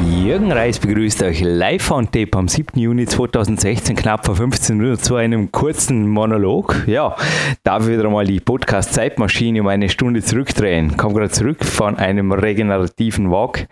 Jürgen Reis begrüßt euch live on tape am 7. Juni 2016, knapp vor 15 Minuten, zu einem kurzen Monolog. Ja, darf ich wieder mal die Podcast-Zeitmaschine um eine Stunde zurückdrehen. Komme gerade zurück von einem regenerativen Walk.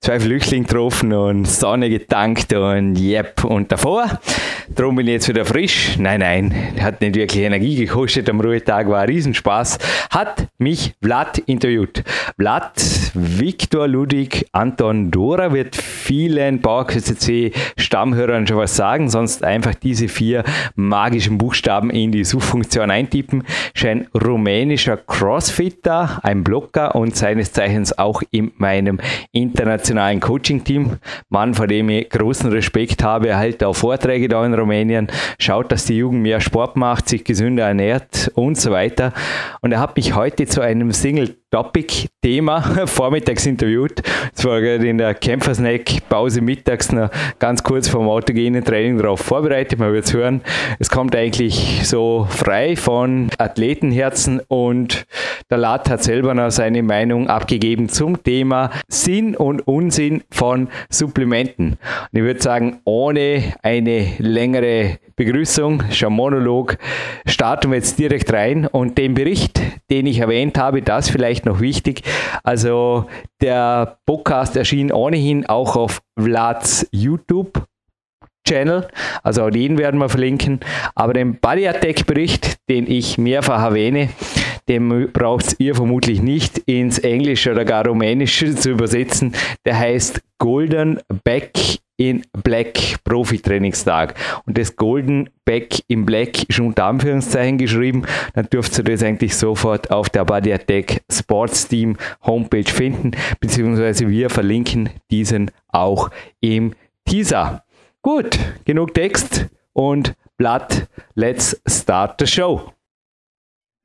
Zwei Flüchtlinge getroffen und Sonne getankt und yep. Und davor, darum bin ich jetzt wieder frisch. Nein, nein, hat nicht wirklich Energie gekostet. Am Ruhetag war ein Riesenspaß. Hat mich Vlad interviewt. Vlad, Viktor Ludwig, Anton Dora wird vielen PowerQuest Stammhörern schon was sagen, sonst einfach diese vier magischen Buchstaben in die Suchfunktion eintippen. Ein rumänischer Crossfitter, ein Blocker und seines Zeichens auch in meinem internationalen Coaching-Team. Mann, vor dem ich großen Respekt habe, er hält auch Vorträge da in Rumänien, schaut, dass die Jugend mehr Sport macht, sich gesünder ernährt und so weiter. Und er hat mich heute zu einem Single Topic-Thema vormittags interviewt. Es war gerade in der Kämpfersnack-Pause mittags noch ganz kurz vor dem autogenen Training darauf vorbereitet. Man wird es hören. Es kommt eigentlich so frei von Athletenherzen und der Lat hat selber noch seine Meinung abgegeben zum Thema Sinn und Unsinn von Supplementen. Und ich würde sagen, ohne eine längere Begrüßung, schon Monolog, starten wir jetzt direkt rein und den Bericht, den ich erwähnt habe, das vielleicht noch wichtig. Also der Podcast erschien ohnehin auch auf Vlads YouTube Channel, also auch den werden wir verlinken. Aber den Body Attack Bericht, den ich mehrfach erwähne, den braucht ihr vermutlich nicht ins Englische oder gar Rumänische zu übersetzen. Der heißt Golden Back in Black Profi-Trainingstag. Und das Golden Back in Black ist unter Anführungszeichen geschrieben. Dann dürft ihr das eigentlich sofort auf der Body Attack Sports Team Homepage finden, beziehungsweise wir verlinken diesen auch im Teaser. Gut, genug Text und Blatt. Let's start the show.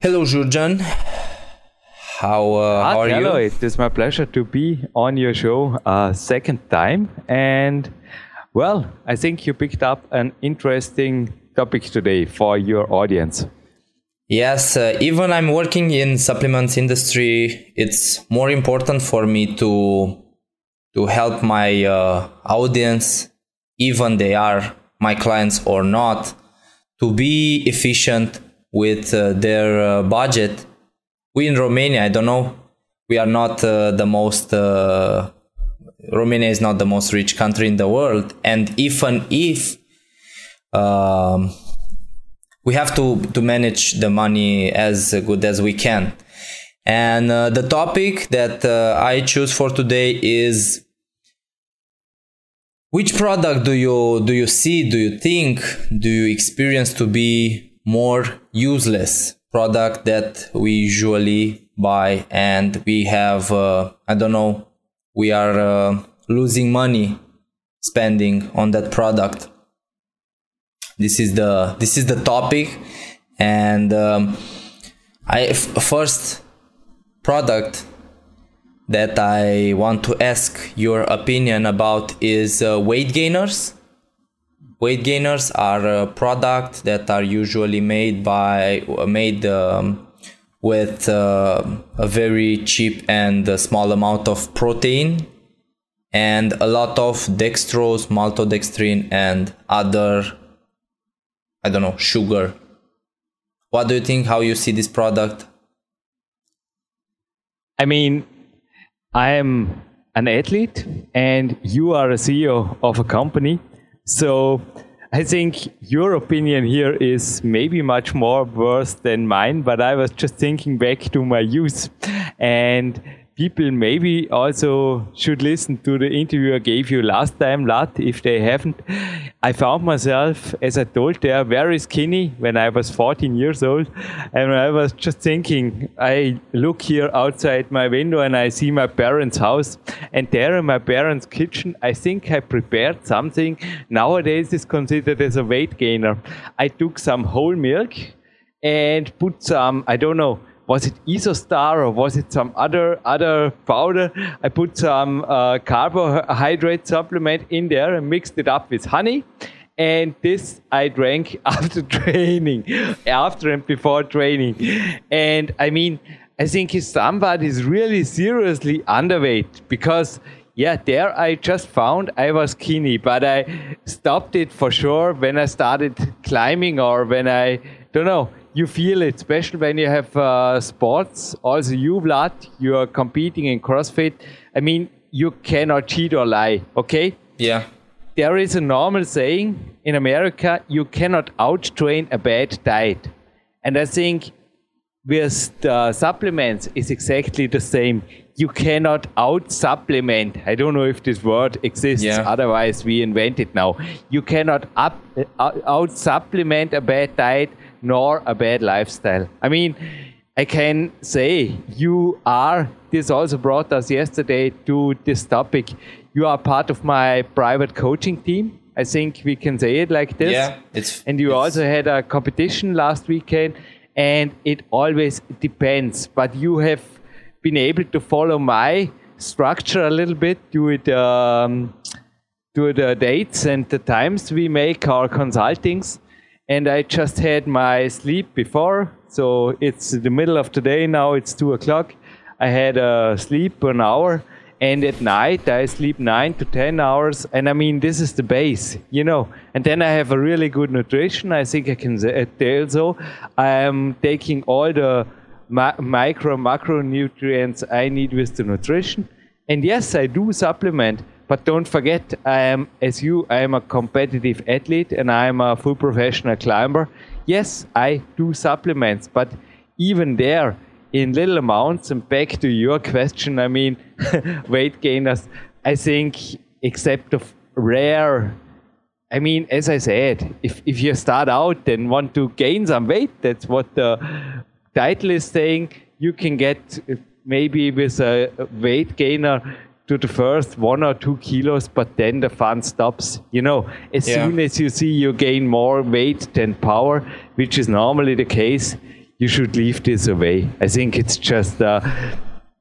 Hello, Jurjan. How, uh, how are you? hello, you? it is my pleasure to be on your show a second time. And well, I think you picked up an interesting topic today for your audience. Yes, uh, even I'm working in supplements industry, it's more important for me to to help my uh, audience, even they are my clients or not, to be efficient with uh, their uh, budget. We in Romania, I don't know, we are not uh, the most Romania is not the most rich country in the world, and even if um, we have to to manage the money as good as we can. And uh, the topic that uh, I choose for today is which product do you do you see do you think do you experience to be more useless product that we usually buy. And we have uh, I don't know we are uh, losing money spending on that product. This is the this is the topic. And um, i f- first product that i want to ask your opinion about is uh, weight gainers weight gainers are a product that are usually made by made um, with uh, a very cheap and small amount of protein and a lot of dextrose, maltodextrin, and other, I don't know, sugar. What do you think? How you see this product? I mean, I am an athlete and you are a CEO of a company. So I think your opinion here is maybe much more worse than mine, but I was just thinking back to my youth. And people maybe also should listen to the interview I gave you last time, Vlad, if they haven't. I found myself, as I told there, very skinny when I was 14 years old. And I was just thinking, I look here outside my window and I see my parents' house. And there in my parents' kitchen, I think I prepared something nowadays is considered as a weight gainer. I took some whole milk and put some, I don't know, was it Isostar or was it some other other powder? I put some uh, carbohydrate supplement in there and mixed it up with honey. And this I drank after training, after and before training. And I mean, I think somebody is really seriously underweight, because yeah, there I just found I was skinny, but I stopped it for sure when I started climbing or when I don't know you feel it, especially when you have uh, sports. Also, you, Vlad, you are competing in CrossFit. I mean, you cannot cheat or lie, okay? Yeah. There is a normal saying in America you cannot out-train a bad diet. And I think with the supplements is exactly the same. You cannot out supplement. I don't know if this word exists. Yeah. Otherwise, we invent it now. You cannot up, uh, out supplement a bad diet nor a bad lifestyle. I mean, I can say you are, this also brought us yesterday to this topic. You are part of my private coaching team. I think we can say it like this. Yeah, it's. And you it's, also had a competition last weekend, and it always depends. But you have been able to follow my structure a little bit due to, um, to the dates and the times we make our consultings and I just had my sleep before. So it's the middle of the day now. It's two o'clock. I had a sleep an hour, and at night I sleep nine to ten hours. And I mean, this is the base, you know. And then I have a really good nutrition. I think I can uh, tell so. I am taking all the micro macronutrients I need with the nutrition. And yes, I do supplement but don't forget, I am, as you, I am a competitive athlete and I am a full professional climber. Yes, I do supplements, but even there, in little amounts, and back to your question, I mean, weight gainers, I think, except of rare, I mean, as I said, if, if you start out and want to gain some weight, that's what the title is saying, you can get uh, maybe with a weight gainer to the first one or two kilos, but then the fun stops. You know, as yeah. soon as you see you gain more weight than power, which is normally the case, you should leave this away. I think it's just uh,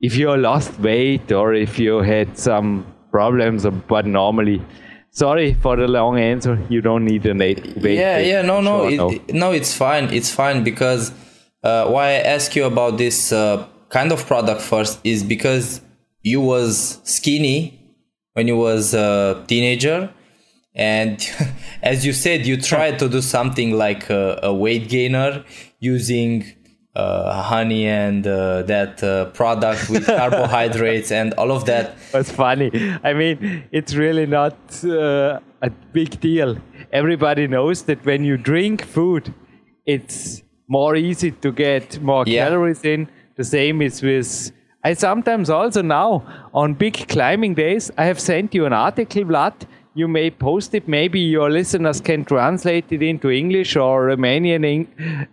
if you lost weight or if you had some problems, but normally. Sorry for the long answer. You don't need a weight. Yeah, yeah, no, no, it, no. no, it's fine. It's fine because uh, why I ask you about this uh, kind of product first is because you was skinny when you was a teenager and as you said you tried to do something like a, a weight gainer using uh, honey and uh, that uh, product with carbohydrates and all of that. That's funny. I mean it's really not uh, a big deal. Everybody knows that when you drink food it's more easy to get more yeah. calories in. The same is with I sometimes also now on big climbing days, I have sent you an article, Vlad. You may post it. Maybe your listeners can translate it into English or Romanian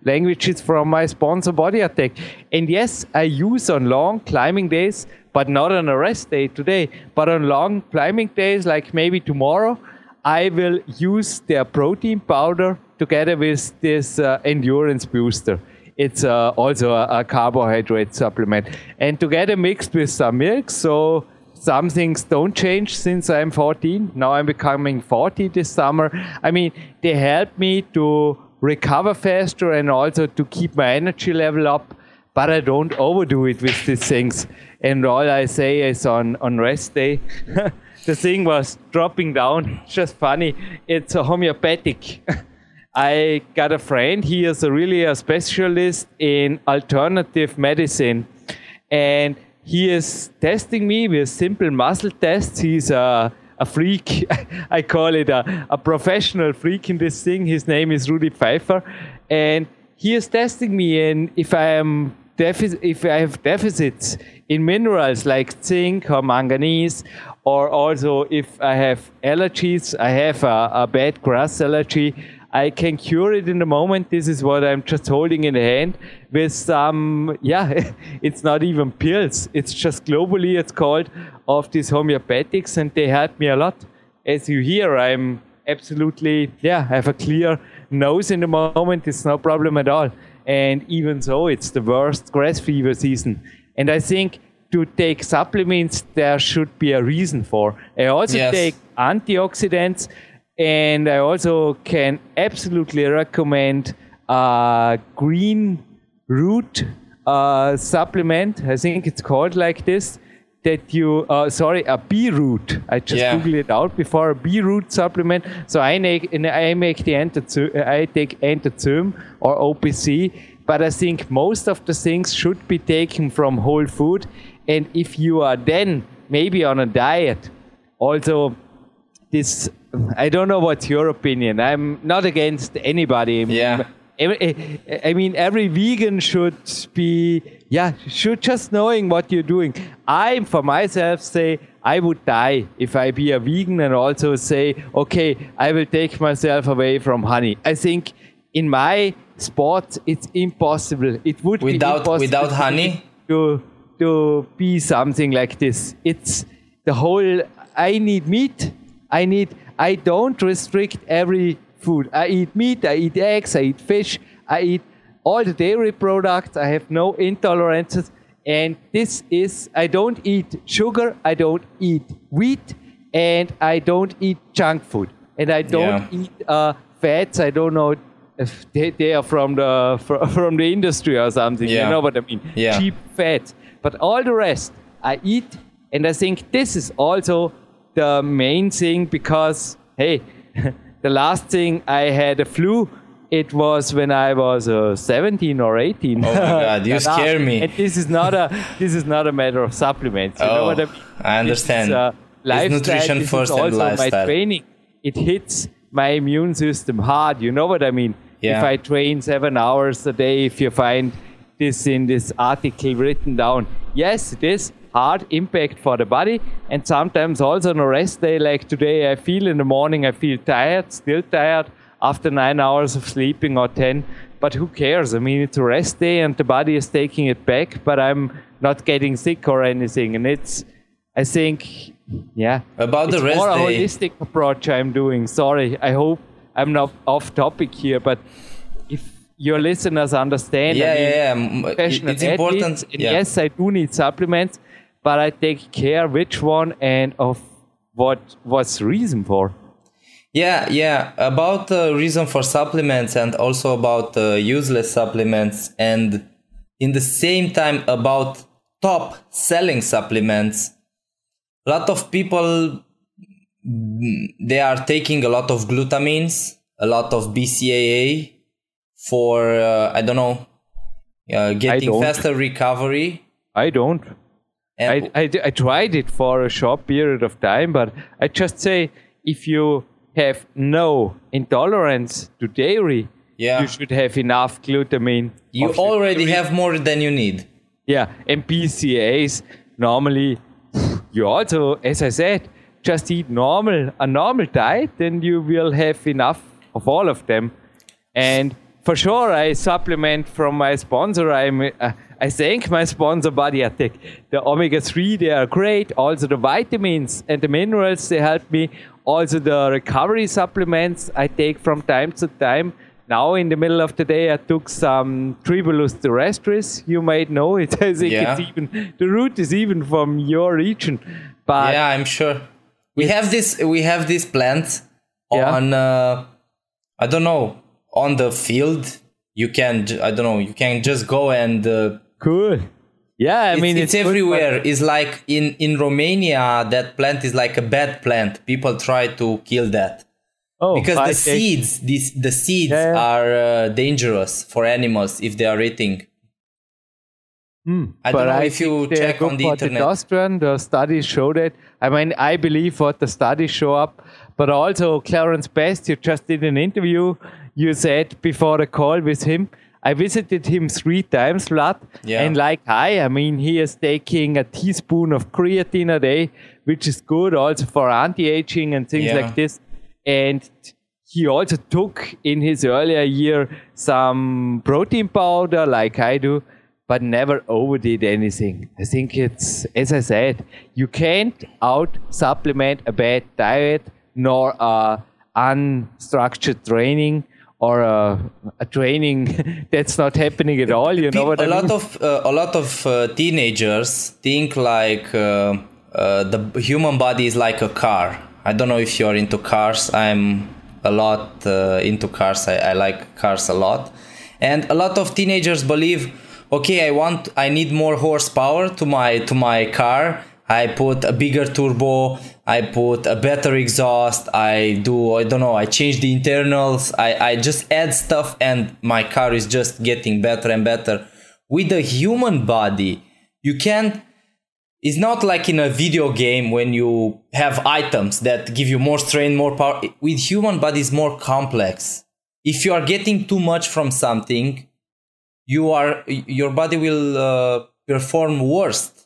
languages from my sponsor Body Attack. And yes, I use on long climbing days, but not on a rest day today, but on long climbing days, like maybe tomorrow, I will use their protein powder together with this uh, endurance booster it's uh, also a, a, carbohydrate supplement. And together mixed with some milk, so some things don't change since I'm 14. Now I'm becoming 40 this summer. I mean, they help me to recover faster and also to keep my energy level up, but I don't overdo it with these things. And all I say is on, on rest day, the thing was dropping down. Just funny. It's a homeopathic. I got a friend. He is a really a specialist in alternative medicine, and he is testing me with simple muscle tests. He's a a freak. I call it a, a professional freak in this thing. His name is Rudy Pfeiffer, and he is testing me. And if I am if I have deficits in minerals like zinc or manganese, or also if I have allergies, I have a, a bad grass allergy. I can cure it in the moment. This is what I'm just holding in the hand with some, yeah, it's not even pills. It's just globuli, it's called, of these homeopathics, and they help me a lot. As you hear, I'm absolutely, yeah, I have a clear nose in the moment. It's no problem at all. and even so, it's the worst grass fever season. And I think to take supplements, there should be a reason for. I also Yes. take antioxidants, and I also can absolutely recommend a green root uh, supplement. I think it's called like this. That you, uh, sorry, a bee root. I just Yeah. googled it out before a bee root supplement. So I make, and I make the antizym, I take antizym or OPC, but I think most of the things should be taken from whole food. And if you are then maybe on a diet, also this I don't know what's your opinion. I'm not against anybody. Yeah. I mean, every vegan should be, yeah, should just knowing what you're doing. I, for myself, say I would die if I be a vegan and also say, okay, I will take myself away from honey. I think in my sport, it's impossible. It would Without- be impossible without honey? to to be something like this. It's the whole. I need meat. I need. I don't restrict every food. I eat meat. I eat eggs. I eat fish. I eat all the dairy products. I have no intolerances. And this is. I don't eat sugar. I don't eat wheat, and I don't eat junk food. And I don't Yeah. eat uh, fats. I don't know if they, they are from the from the industry or something. You know what I mean? Yeah. Cheap fat. But all the rest I eat, and I think this is also the main thing because hey, the last thing I had a flu. It was when I was uh, 17 or 18. Oh my God, you now- scare me. And this is not a this is not a matter of supplements. You know Oh, what I mean? I understand. It's, uh, It's lifestyle. nutrition this first is and also my training. It hits my immune system hard. You know what I mean? Yeah. If I train seven hours a day, if you find this in this article written down, yes, it is hard impact for the body. And sometimes also on a rest day, like today, I feel in the morning, I feel tired, still tired after nine hours of sleeping or 10. But who cares? I mean, it's a rest day and the body is taking it back, but I'm not getting sick or anything. And it's, I think, yeah. About the rest more a day. holistic approach I'm doing. Sorry, I hope I'm not off topic here, but if your listeners understand, Yeah, I mean, yeah, yeah. It's important. athletes, yeah. yes, I do need supplements, but I take care which one and of what what's reason for. Yeah, yeah. About the reason for supplements and also about uh, useless supplements, and in the same time about top selling supplements. A lot of people they are taking a lot of glutamines, a lot of BCAA for uh, I don't know, uh, getting don't. faster recovery. I don't. I, I, I tried it for a short period of time, but I just say if you have no intolerance to dairy, Yeah. you should have enough glutamine. you already have more than you need. Yeah, and BCAAs normally you also, as I said, just eat normal a normal diet, then you will have enough of all of them. And for sure, I supplement from my sponsor. I'm, uh, I thank my sponsor, Body Attack. The omega three they are great. Also the vitamins and the minerals they help me. Also the recovery supplements I take from time to time. Now in the middle of the day, I took some Tribulus terrestris. You might know it. I think Yeah. it's even the root is even from your region. But yeah i'm sure we have this we have this plant Yeah. on uh, i don't know on the field you can i don't know you can just go and uh, cool. Yeah, I it's, mean it's, good, but- everywhere it's like in in romania that plant is like a bad plant people try to kill that Oh, because the seeds these the seeds Yeah, are uh, dangerous for animals if they are eating Hmm. I don't know if you check on the internet. testosterone. The studies show that. I mean, I believe what the studies show up, but also Clarence Bass. You just did an interview. You said before the call with him. I visited him three times, Vlad. Yeah. And like I, I mean, he is taking a teaspoon of creatine a day, which is good also for anti-aging and things Yeah. like this. And he also took in his earlier year some protein powder like I do, but never overdid anything. I think it's, as I said, you can't out supplement a bad diet nor a unstructured training or a, a training that's not happening at all. You know what a I lot mean? of uh, a lot of uh, teenagers think like uh, uh, the human body is like a car. I don't know if you're into cars. I'm a lot uh, into cars. I, I like cars a lot, and a lot of teenagers believe, okay, I want, I need more horsepower to my to my car. I put a bigger turbo. I put a better exhaust. I do, I don't know, I change the internals. I, I just add stuff and my car is just getting better and better. With a human body, you can't, it's not like in a video game when you have items that give you more strength, more power. With human body is more complex. If you are getting too much from something, you are, your body will uh, perform worse.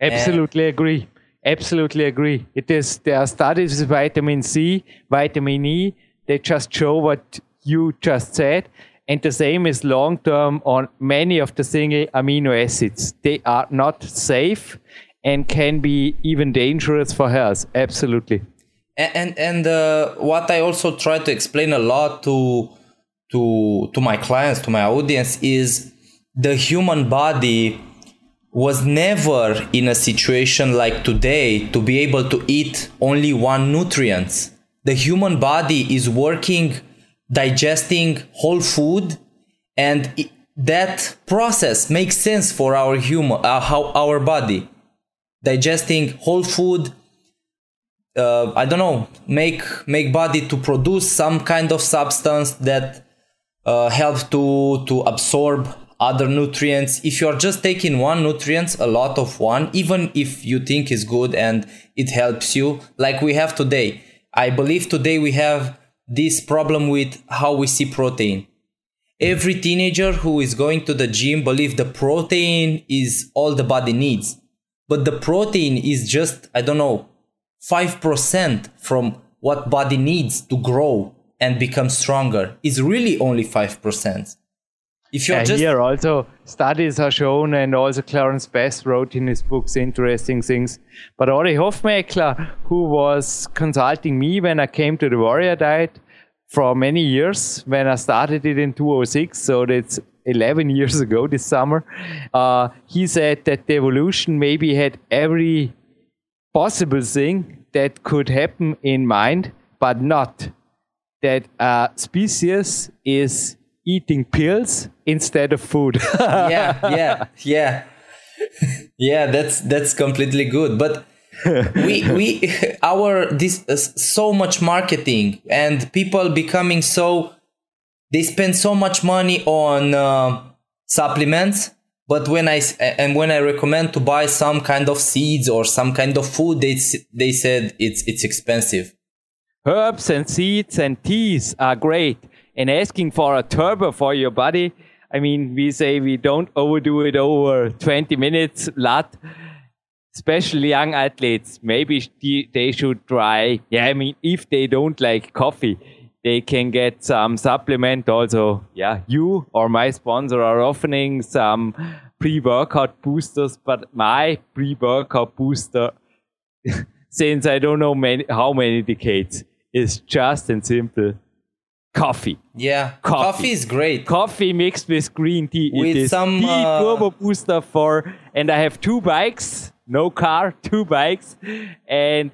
Absolutely agree. Absolutely agree. It is there are studies with vitamin C, vitamin E. They just show what you just said, and the same is long term on many of the single amino acids. They are not safe and can be even dangerous for health. Absolutely. and and, and uh, what i also try to explain a lot to to to my clients to my audience is the human body was never in a situation like today to be able to eat only one nutrient the human body is working digesting whole food and it, that process makes sense for our human uh, how our body digesting whole food uh, I don't know, make make body to produce some kind of substance that uh, helps to to absorb other nutrients. If you're just taking one nutrient, a lot of one, even if you think is good and it helps you, like we have today. I believe today we have this problem with how we see protein. Every teenager who is going to the gym believe the protein is all the body needs. But the protein is just, I don't know, 5% from what body needs to grow and become stronger is really only 5%. If you're Yeah, here also studies are shown, and also Clarence Bass wrote in his books interesting things. But Ori Hofmeckler, who was consulting me when I came to the Warrior Diet for many years, when I started it in 2006, so that's 11 years ago this summer, uh, he said that the evolution maybe had every possible thing that could happen in mind, but not that a species is eating pills instead of food. yeah, yeah, yeah. yeah, that's that's completely good. But we we our this uh, so much marketing and people becoming so they spend so much money on uh, supplements but when i and when i recommend to buy some kind of seeds or some kind of food they they said it's it's expensive Herbs and seeds and teas are great. And asking for a turbo for your body, I mean, we say we don't overdo it over 20 minutes, lot. Especially young athletes, maybe they should try. Yeah, I mean, if they don't like coffee, they can get some supplement also. Yeah, you or my sponsor are offering some pre-workout boosters, but my pre-workout booster since I don't know many, how many decades, is just and simple coffee. yeah Coffee. coffee is great Coffee mixed with green tea. With it is some, the uh, turbo booster for, and I have two bikes, no car, two bikes, and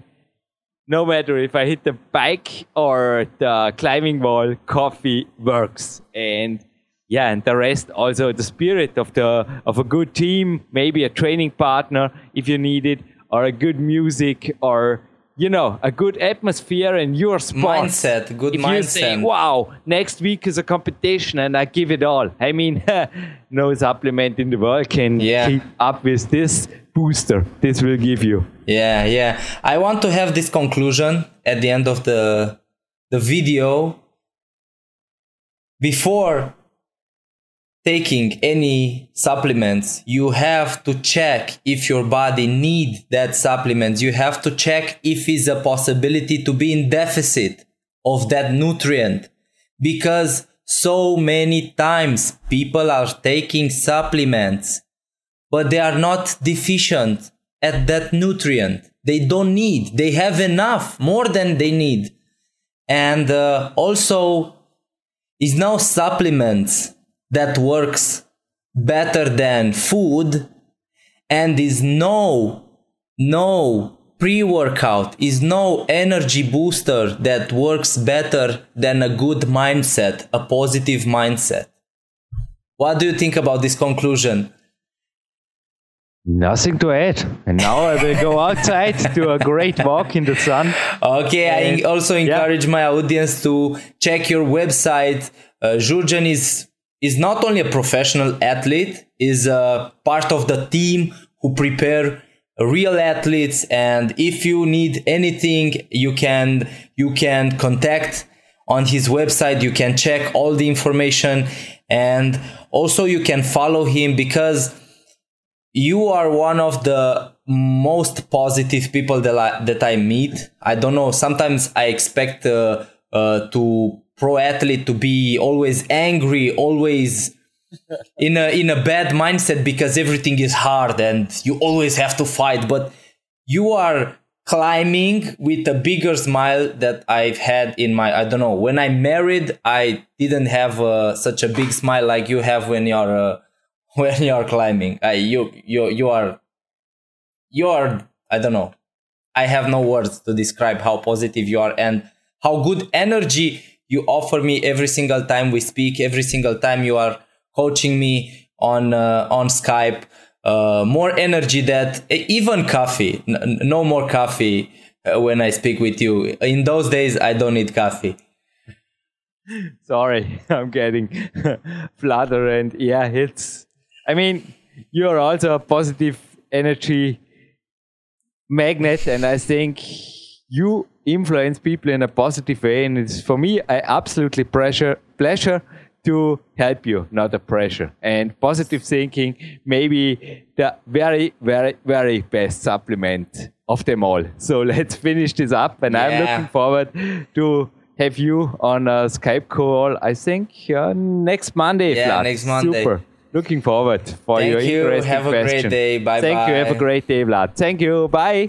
no matter if I hit the bike or the climbing wall, coffee works. And yeah, and the rest also the spirit of the of a good team, maybe a training partner if you need it, or a good music, or you know a good atmosphere and your sport. Mindset, good if you say, mindset. "Wow, next week is a competition," and I give it all. I mean, no supplement in the world can Yeah. keep up with this booster. This will give you. Yeah, yeah. I want to have this conclusion at the end of the the video. Before taking any supplements, you have to check if your body need that supplement. You have to check if is a possibility to be in deficit of that nutrient because so many times people are taking supplements but they are not deficient at that nutrient. They don't need. They have enough, more than they need. And uh, also, is no supplements that works better than food and is no no pre-workout is no energy booster that works better than a good mindset a positive mindset what do you think about this conclusion Nothing to add. And now I will go outside, do a great walk in the sun. Okay, and, I also encourage yeah. my audience to check your website. Uh, Jurgen is is not only a professional athlete, is a part of the team who prepare real athletes. And if you need anything, you can you can contact on his website. You can check all the information, and also you can follow him because you are one of the most positive people that I, that I meet. I don't know. Sometimes I expect uh, uh, to pro athlete to be always angry, always in a in a bad mindset because everything is hard and you always have to fight. But you are climbing with a bigger smile that I've had in my I don't know when I married I didn't have uh, such a big smile like you have when you're uh, when you are climbing. Uh, you you you are you are I don't know. I have no words to describe how positive you are and how good energy you offer me every single time we speak. Every single time you are coaching me on uh, on Skype. Uh, more energy that even coffee. N- no more coffee uh, when I speak with you. In those days, I don't need coffee. Sorry, I'm getting flutter and yeah, it's I mean, you are also a positive energy magnet, and I think you influence people in a positive way. And it's for me, I absolutely pleasure pleasure to help you, not a pressure. And positive thinking, maybe the very, very, very best supplement of them all. So let's finish this up, and yeah. I'm looking forward to have you on a Skype call. I think uh, next Monday. Yeah, Vlad. next Monday. Super. Looking forward for Thank your you. Have a question. great day. Bye Thank bye. you. Have a great day, Vlad. Thank you. Bye.